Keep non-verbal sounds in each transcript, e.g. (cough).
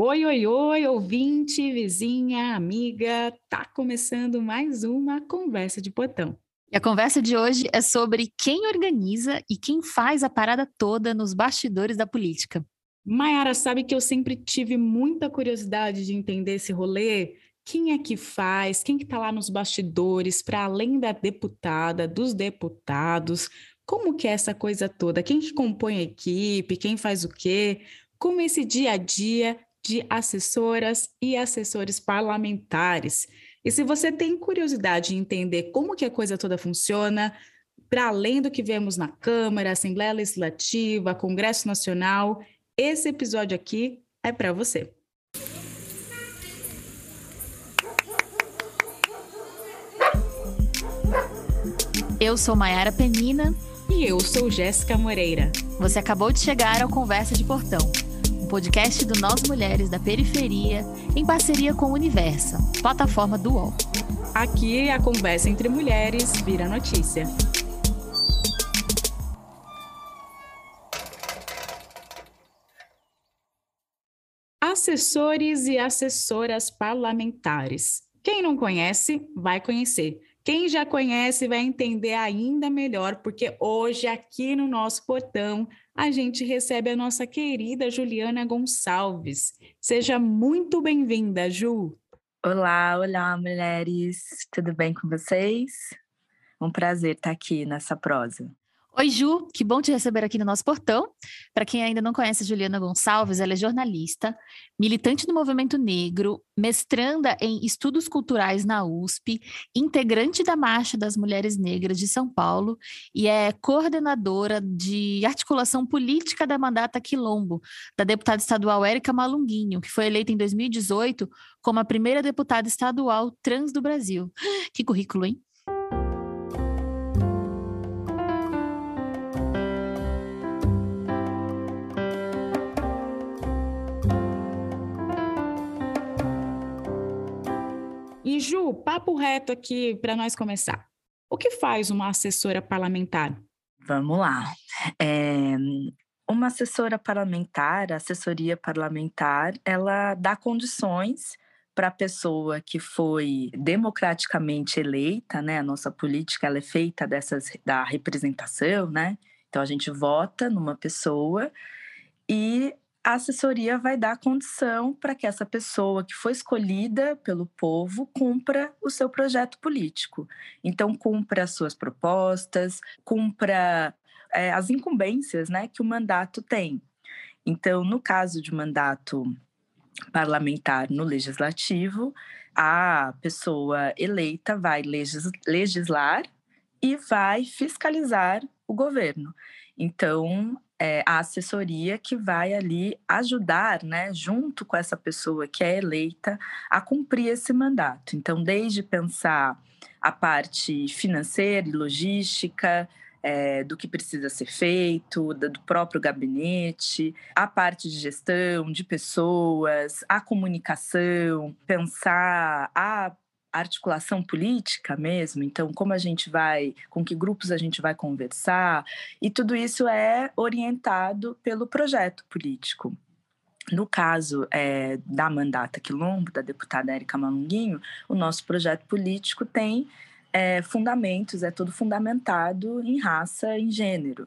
Oi, oi, oi, ouvinte, vizinha, amiga, tá começando mais uma conversa de portão. E a conversa de hoje é sobre quem organiza e quem faz a parada toda nos bastidores da política. Mayara sabe que eu sempre tive muita curiosidade de entender esse rolê. Quem é que faz? Quem que tá lá nos bastidores, para além da deputada, dos deputados? Como que é essa coisa toda? Quem que compõe a equipe? Quem faz o quê? Como esse dia a dia de assessoras e assessores parlamentares. E se você tem curiosidade em entender como que a coisa toda funciona, para além do que vemos na Câmara, Assembleia Legislativa, Congresso Nacional, esse episódio aqui é para você. Eu sou Maiara Penina. E eu sou Jéssica Moreira. Você acabou de chegar ao Conversa de Portão podcast do Nós Mulheres da Periferia, em parceria com o Universa, plataforma do UOL. Aqui a conversa entre mulheres vira notícia. Assessores e assessoras parlamentares. Quem não conhece, vai conhecer. Quem já conhece vai entender ainda melhor, porque hoje, aqui no nosso portão, a gente recebe a nossa querida Juliana Gonçalves. Seja muito bem-vinda, Ju. Olá, olá, mulheres. Tudo bem com vocês? Um prazer estar aqui nessa prosa. Oi, Ju, que bom te receber aqui no nosso portão. Para quem ainda não conhece Juliana Gonçalves, ela é jornalista, militante do movimento negro, mestranda em estudos culturais na USP, integrante da Marcha das Mulheres Negras de São Paulo e é coordenadora de articulação política da mandata Quilombo, da deputada estadual Érica Malunguinho, que foi eleita em 2018 como a primeira deputada estadual trans do Brasil. (gasps) Que currículo, hein? Ju, papo reto aqui para nós começar. O que faz uma assessora parlamentar? Vamos lá. É, uma assessora parlamentar, a assessoria parlamentar, ela dá condições para a pessoa que foi democraticamente eleita, né? A nossa política ela é feita dessas da representação, né? Então a gente vota numa pessoa e a assessoria vai dar condição para que essa pessoa que foi escolhida pelo povo cumpra o seu projeto político. Então, cumpra as suas propostas, cumpra é, as incumbências né, que o mandato tem. Então, no caso de mandato parlamentar no legislativo, a pessoa eleita vai legislar e vai fiscalizar o governo. Então, é, a assessoria que vai ali ajudar, né, junto com essa pessoa que é eleita, a cumprir esse mandato. Então, desde pensar a parte financeira e logística, é, do que precisa ser feito, do próprio gabinete, a parte de gestão de pessoas, a comunicação, pensar a articulação política mesmo, então como a gente vai, com que grupos a gente vai conversar, e tudo isso é orientado pelo projeto político. No caso é, da mandata Quilombo, da deputada Érica Malunguinho, o nosso projeto político tem é, fundamentos, é todo fundamentado em raça, em gênero.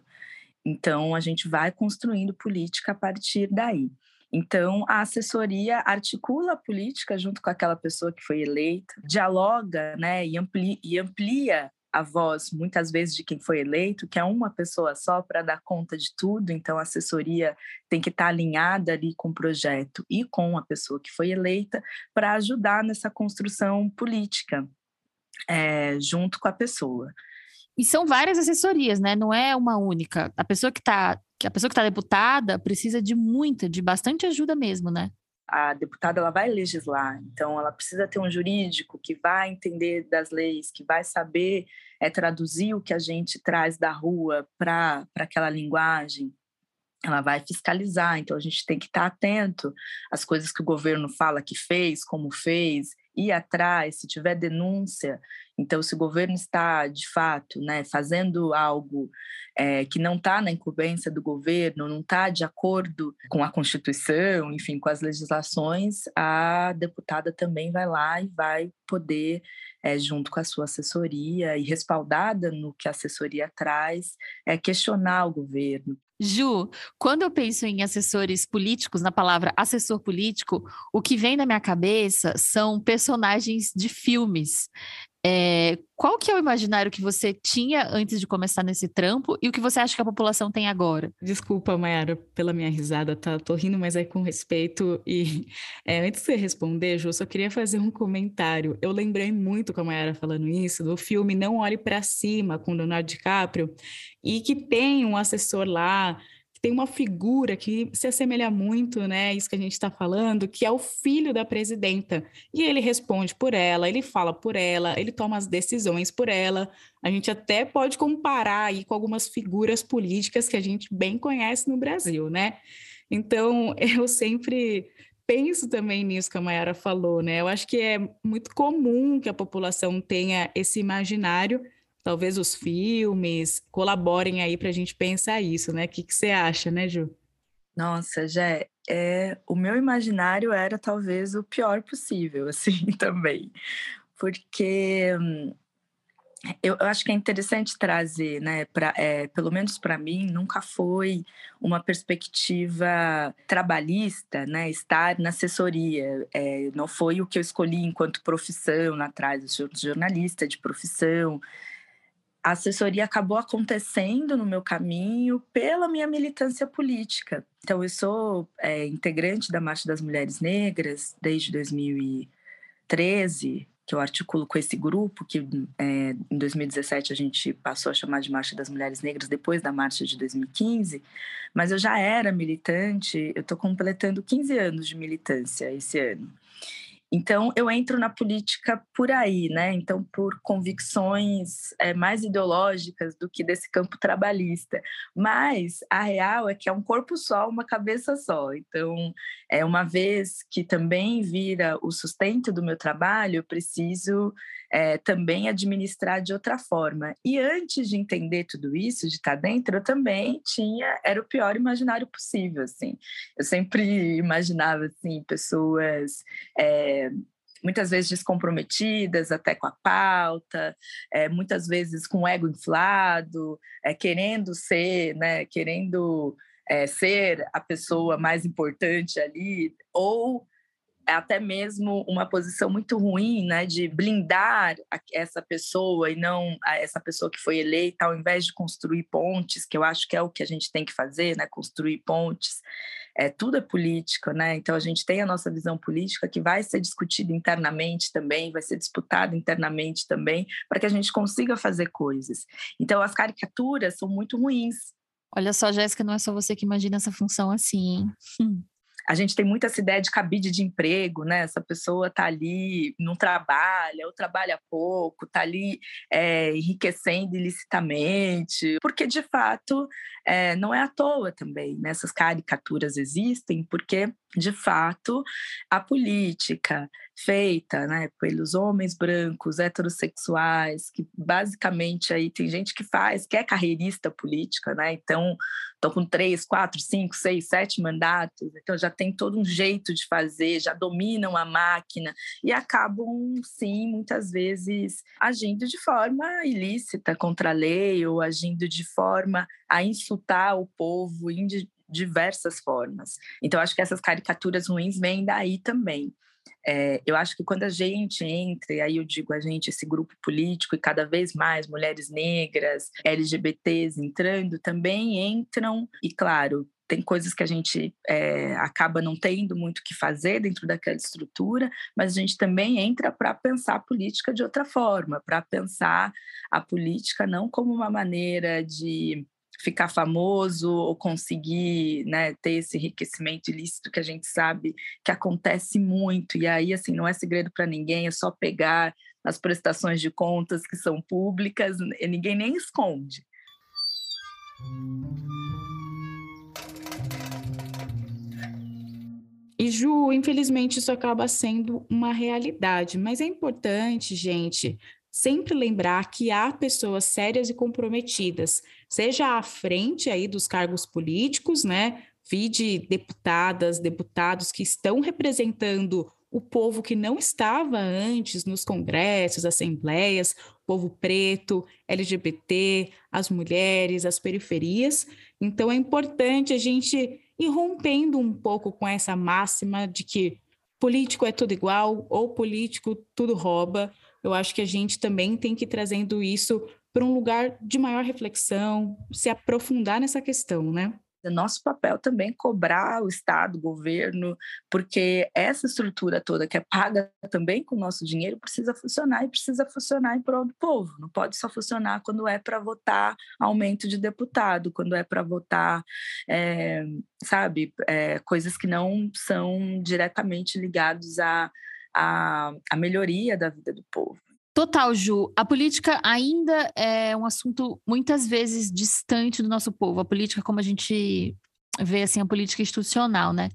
Então, a gente vai construindo política a partir daí. Então, a assessoria articula a política junto com aquela pessoa que foi eleita, dialoga né, e, amplia, e amplia a voz, muitas vezes, de quem foi eleito, que é uma pessoa só para dar conta de tudo, então a assessoria tem que estar tá alinhada ali com o projeto e com a pessoa que foi eleita para ajudar nessa construção política, é, junto com a pessoa. E são várias assessorias, né? Não é uma única. A pessoa que está que a pessoa que está deputada precisa de muita, de bastante ajuda mesmo, né? A deputada ela vai legislar, então ela precisa ter um jurídico que vai entender das leis, que vai saber é, traduzir o que a gente traz da rua para aquela linguagem. Ela vai fiscalizar, então a gente tem que estar atento às coisas que o governo fala que fez, como fez, ir atrás, se tiver denúncia, então se o governo está de fato, né, fazendo algo é, que não está na incumbência do governo, não está de acordo com a Constituição, enfim, com as legislações, a deputada também vai lá e vai poder, é, junto com a sua assessoria e respaldada no que a assessoria traz, é, questionar o governo. Ju, quando eu penso em assessores políticos, na palavra assessor político, o que vem na minha cabeça são personagens de filmes. É, qual que é o imaginário que você tinha antes de começar nesse trampo e o que você acha que a população tem agora? Desculpa, Mayara, pela minha risada, tá? Tô rindo, mas é com respeito. E é, (laughs) antes de você responder, Ju, só queria fazer um comentário. Eu lembrei muito com a Mayara falando isso, do filme Não Olhe para Cima, com Leonardo DiCaprio, e que tem um assessor lá tem uma figura que se assemelha muito, né? Isso que a gente está falando, que é o filho da presidenta. E ele responde por ela, ele fala por ela, ele toma as decisões por ela. A gente até pode comparar aí com algumas figuras políticas que a gente bem conhece no Brasil, né? Então, (laughs) eu sempre penso também nisso que a Mayara falou, né? Eu acho que é muito comum que a população tenha esse imaginário talvez os filmes colaborem aí para a gente pensar isso, né? O que, que você acha, né, Ju? Nossa, Jé, é, o meu imaginário era talvez o pior possível, (laughs) assim, também. Porque hum, eu, eu, acho que é interessante trazer, né, pra, é, pelo menos para mim, nunca foi uma perspectiva trabalhista, né, estar na assessoria. É, não foi o que eu escolhi enquanto profissão lá atrás, jornalista de profissão, a assessoria acabou acontecendo no meu caminho pela minha militância política. Então, eu sou é, integrante da Marcha das Mulheres Negras desde 2013, que eu articulo com esse grupo, que é, em 2017 a gente passou a chamar de Marcha das Mulheres Negras, depois da Marcha de 2015, mas eu já era militante, eu estou completando 15 anos de militância esse ano. Então, eu entro na política por aí, né? Então, por convicções é, mais ideológicas do que desse campo trabalhista. Mas a real é que é um corpo só, uma cabeça só. Então, é uma vez que também vira o sustento do meu trabalho, eu preciso é, também administrar de outra forma. E antes de entender tudo isso, de estar dentro, eu também tinha, era o pior imaginário possível, assim. Eu sempre imaginava, assim, pessoas... É, muitas vezes descomprometidas até com a pauta, é, muitas vezes com o ego inflado, é, querendo ser, né, querendo é, ser a pessoa mais importante ali, ou até mesmo uma posição muito ruim, né, de blindar essa pessoa e não essa pessoa que foi eleita, ao invés de construir pontes, que eu acho que é o que a gente tem que fazer, né, construir pontes. É, tudo é política, né? Então a gente tem a nossa visão política que vai ser discutida internamente também, vai ser disputada internamente também, para que a gente consiga fazer coisas. Então as caricaturas são muito ruins. Olha só, Jéssica, não é só você que imagina essa função assim, hein? Hum a gente tem muito essa ideia de cabide de emprego, né? Essa pessoa está ali, não trabalha, ou trabalha pouco, está ali é, enriquecendo ilicitamente, porque de fato é, não é à toa também, né? Essas caricaturas existem, porque de fato a política feita né, pelos homens brancos, heterossexuais, que basicamente aí tem gente que faz, que é carreirista política, né? Então estão com três, quatro, cinco, seis, sete mandatos, então já tem todo um jeito de fazer, já dominam a máquina e acabam, sim, muitas vezes agindo de forma ilícita contra a lei ou agindo de forma a insultar o povo de diversas formas. Então, acho que essas caricaturas ruins vêm daí também. É, eu acho que quando a gente entra, e aí eu digo a gente, esse grupo político, e cada vez mais mulheres negras, LGBTs entrando, também entram, e claro, tem coisas que a gente é, acaba não tendo muito o que fazer dentro daquela estrutura, mas a gente também entra para pensar a política de outra forma, para pensar a política não como uma maneira de ficar famoso ou conseguir né, ter esse enriquecimento ilícito que a gente sabe que acontece muito. E aí, assim, não é segredo para ninguém, é só pegar as prestações de contas que são públicas, e ninguém nem esconde. E Ju, infelizmente isso acaba sendo uma realidade, mas é importante, gente, sempre lembrar que há pessoas sérias e comprometidas, seja à frente aí dos cargos políticos, né? Vide deputadas, deputados que estão representando o povo que não estava antes nos congressos, assembleias, povo preto, LGBT, as mulheres, as periferias. Então é importante a gente ir rompendo um pouco com essa máxima de que político é tudo igual ou político tudo rouba. Eu acho que a gente também tem que ir trazendo isso para um lugar de maior reflexão, se aprofundar nessa questão, né? É nosso papel também cobrar o Estado, o governo, porque essa estrutura toda que é paga também com o nosso dinheiro precisa funcionar e precisa funcionar em prol do povo. Não pode só funcionar quando é para votar aumento de deputado, quando é para votar, é, sabe, é, coisas que não são diretamente ligadas à, à, à melhoria da vida do povo. Total, Ju. A política ainda é um assunto muitas vezes distante do nosso povo. A política, como a gente vê assim, a política institucional, né?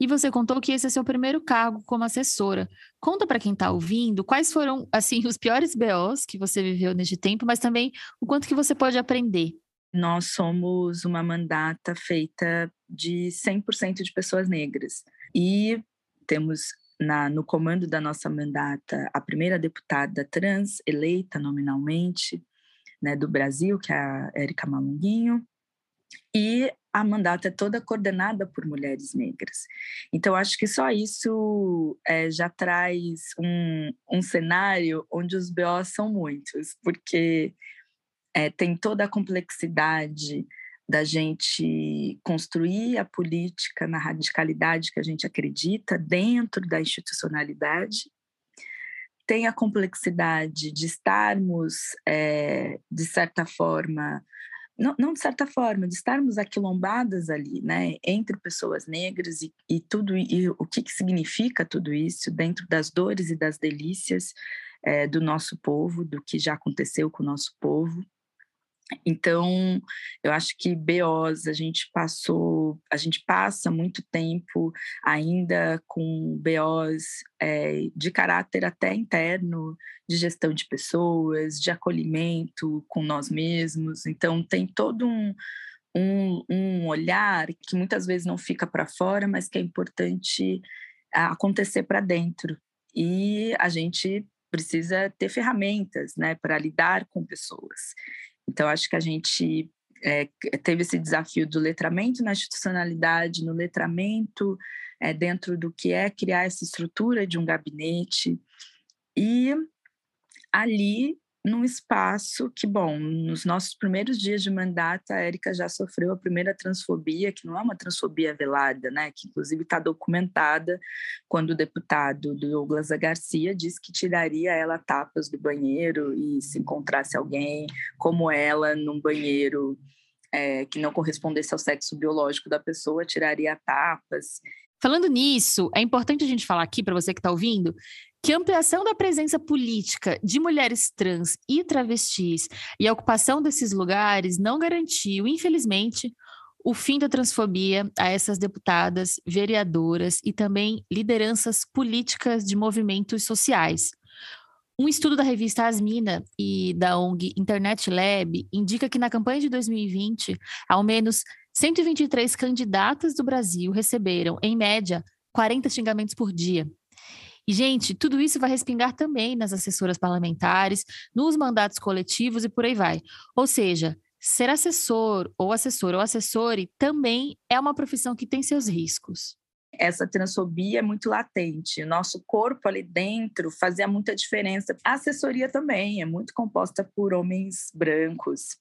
E você contou que esse é seu primeiro cargo como assessora. Conta para quem está ouvindo quais foram assim (laughs) os piores BOs que você viveu neste tempo, mas também o quanto que você pode aprender. Nós somos uma mandata feita de 100% de pessoas negras e temos na, no comando da nossa mandata a primeira deputada trans eleita nominalmente né, do Brasil, que é a Érica Malunguinho, e a mandata é toda coordenada por mulheres negras. Então, acho que só isso é, já traz um, um cenário onde os BOs são muitos, porque é, tem toda a complexidade da gente construir a política na radicalidade que a gente acredita dentro da institucionalidade. Tem a complexidade de estarmos, é, de certa forma, não, não, de certa forma, de estarmos aquilombadas ali, né, entre pessoas negras e, e tudo e o que, que significa tudo isso dentro das dores e das delícias é, do nosso povo, do que já aconteceu com o nosso povo. Então, eu acho que BOs, a gente passou, a gente passa muito tempo ainda com BOs é, de caráter até interno, de gestão de pessoas, de acolhimento com nós mesmos. Então, tem todo um, um, um olhar que muitas vezes não fica para fora, mas que é importante acontecer para dentro. E a gente precisa ter ferramentas né, para lidar com pessoas. Então, acho que a gente é, teve esse desafio do letramento na institucionalidade, no letramento é, dentro do que é criar essa estrutura de um gabinete. E ali num espaço que, bom, nos nossos primeiros dias de mandato, a Érica já sofreu a primeira transfobia, que não é uma transfobia velada, né? Que inclusive está documentada quando o deputado Douglas Garcia disse que tiraria ela tapas do banheiro e se encontrasse alguém como ela num banheiro é, que não correspondesse ao sexo biológico da pessoa, tiraria tapas. Falando nisso, é importante a gente falar aqui para você que está ouvindo que a ampliação da presença política de mulheres trans e travestis e a ocupação desses lugares não garantiu, infelizmente, o fim da transfobia a essas deputadas, vereadoras e também lideranças políticas de movimentos sociais. Um estudo da revista Asmina e da ONG Internet Lab indica que na campanha de 2020, ao menos 123 candidatas do Brasil receberam, em média, 40 xingamentos por dia. E, gente, tudo isso vai respingar também nas assessoras parlamentares, nos mandatos coletivos e por aí vai. Ou seja, ser assessor ou assessor ou assessore também é uma profissão que tem seus riscos. Essa transfobia é muito latente. Nosso corpo ali dentro fazia muita diferença. A assessoria também é muito composta por homens brancos.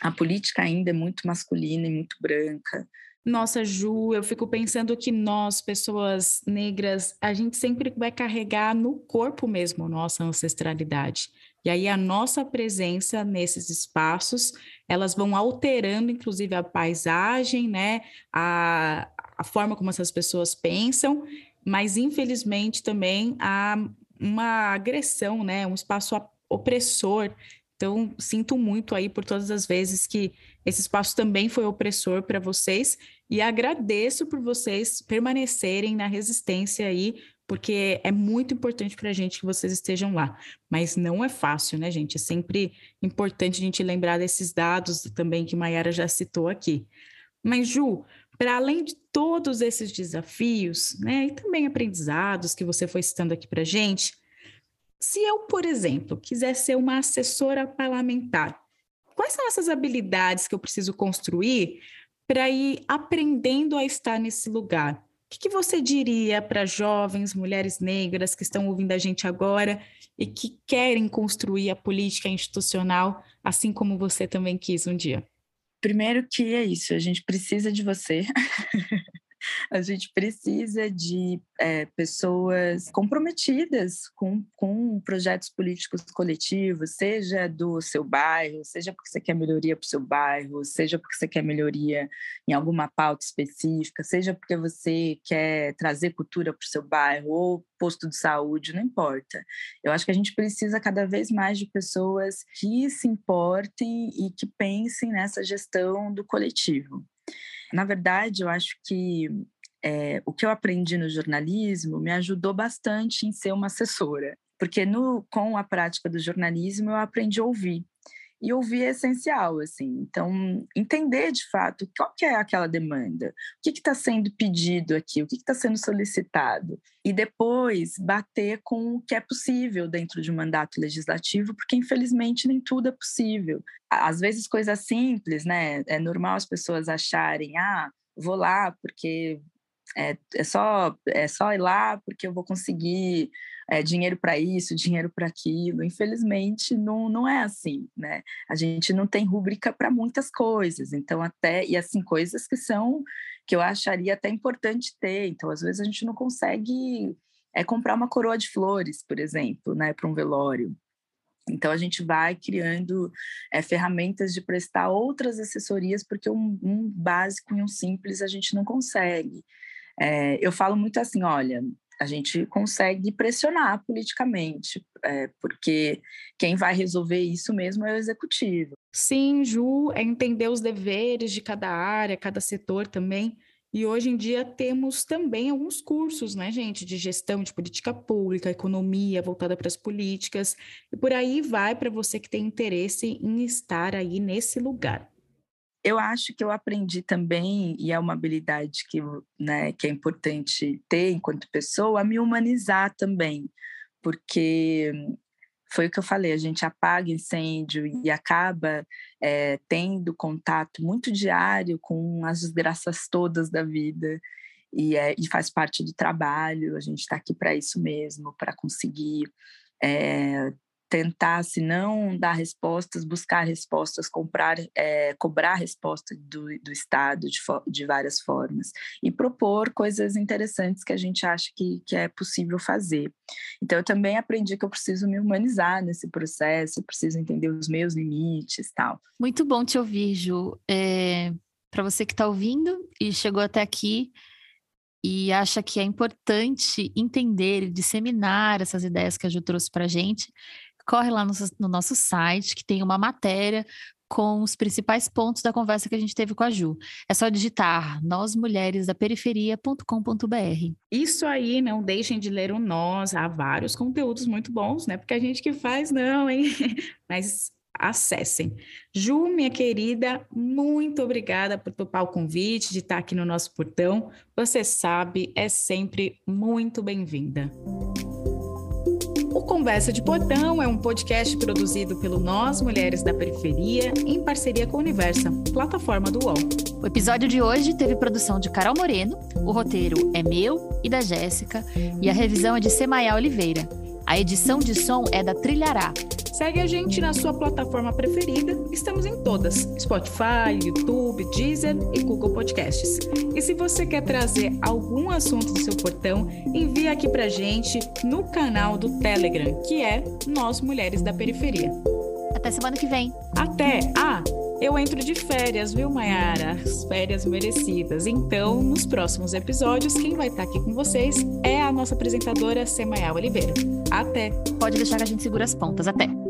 A política ainda é muito masculina e muito branca. Nossa, Ju, eu fico pensando que nós, pessoas negras, a gente sempre vai carregar no corpo mesmo nossa ancestralidade. E aí a nossa presença nesses espaços, elas vão alterando, inclusive, a paisagem, né? A, a forma como essas pessoas pensam, mas infelizmente também há uma agressão, né? Um espaço opressor Então, sinto muito aí por todas as vezes que esse espaço também foi opressor para vocês e agradeço por vocês permanecerem na resistência aí, porque é muito importante para a gente que vocês estejam lá. Mas não é fácil, né, gente? É sempre importante a gente lembrar desses dados também que Mayara já citou aqui. Mas, Ju, para além de todos esses desafios, né, e também aprendizados que você foi citando aqui para gente, se eu, por exemplo, quiser ser uma assessora parlamentar, quais são essas habilidades que eu preciso construir para ir aprendendo a estar nesse lugar? O que, que você diria para jovens, mulheres negras que estão ouvindo a gente agora e que querem construir a política institucional, assim como você também quis um dia? Primeiro que é isso, a gente precisa de você. (laughs) a gente precisa de é, pessoas comprometidas com, com projetos políticos coletivos, seja do seu bairro, seja porque você quer melhoria para o seu bairro, seja porque você quer melhoria em alguma pauta específica, seja porque você quer trazer cultura para o seu bairro ou posto de saúde, não importa. Eu acho que a gente precisa cada vez mais de pessoas que se importem e que pensem nessa gestão do coletivo. Na verdade, eu acho que é, o que eu aprendi no jornalismo me ajudou bastante em ser uma assessora, porque no, com a prática do jornalismo eu aprendi a ouvir. E ouvir é essencial, assim. Então, entender de fato qual que é aquela demanda, o que está sendo pedido aqui, o que está sendo solicitado. E depois bater com o que é possível dentro de um mandato legislativo, porque infelizmente nem tudo é possível. Às vezes coisas simples, né? É normal as pessoas acharem, ah, vou lá porque é, é, só, é só ir lá porque eu vou conseguir é, dinheiro para isso, dinheiro para aquilo. Infelizmente, não, não é assim, né? A gente não tem rúbrica para muitas coisas, então até, e assim, coisas que são, que eu acharia até importante ter, então às vezes a gente não consegue é, comprar uma coroa de flores, por exemplo, né, para um velório. Então, a gente vai criando é, ferramentas de prestar outras assessorias, porque um, um, básico e um simples a gente não consegue. É, eu falo muito assim: olha, a gente consegue pressionar politicamente, é, porque quem vai resolver isso mesmo é o executivo. Sim, Ju, é entender os deveres de cada área, cada setor também. E hoje em dia temos também alguns cursos, né, gente, de gestão de política pública, economia voltada para as políticas, e por aí vai para você que tem interesse em estar aí nesse lugar eu acho que eu aprendi também, e é uma habilidade que, né, que é importante ter enquanto pessoa, a me humanizar também, porque foi o que eu falei, a gente apaga incêndio e acaba é, tendo contato muito diário com as desgraças todas da vida, e, é, e faz parte do trabalho, a gente está aqui para isso mesmo, para conseguir é, tentar, se não dar respostas, buscar respostas, comprar, é, cobrar resposta do, do Estado de, de várias formas e propor coisas interessantes que a gente acha que, que é possível fazer. Então, eu também aprendi que eu preciso me humanizar nesse processo, eu preciso entender os meus limites tal. Muito bom te ouvir, Ju. É, Para você que está ouvindo e chegou até aqui, e acha que é importante entender e disseminar essas ideias que a Ju trouxe para a gente, corre lá no, no nosso site, que tem uma matéria com os principais pontos da conversa que a gente teve com a Ju. É só digitar nósmulheresdaperiferia.com.br. Isso aí, não deixem de ler o Nós, há vários conteúdos muito bons, né? Porque a gente que faz não, hein? (laughs) Mas acessem. Ju, minha querida, muito obrigada por topar o convite de estar aqui no nosso portão. Você sabe, é sempre muito bem-vinda. O Conversa de Portão é um podcast produzido pelo Nós Mulheres da Periferia em parceria com a Universa, plataforma do UOL. O episódio de hoje teve produção de Carol Moreno, o roteiro é meu e da Jéssica e a revisão é de Semaia Oliveira. A edição de som é da Trilhará. Segue a gente na sua plataforma preferida. Estamos em todas: Spotify, YouTube, Deezer e Google Podcasts. E se você quer trazer algum assunto do seu portão, envie aqui pra gente no canal do Telegram, que é Nós Mulheres da Periferia. Até semana que vem. Até! Ah! Eu entro de férias, viu, Mayara? As férias merecidas. Então, nos próximos episódios, quem vai estar aqui com vocês é a nossa apresentadora Semaia Oliveira. Até! Pode deixar que a gente segura as pontas. Até!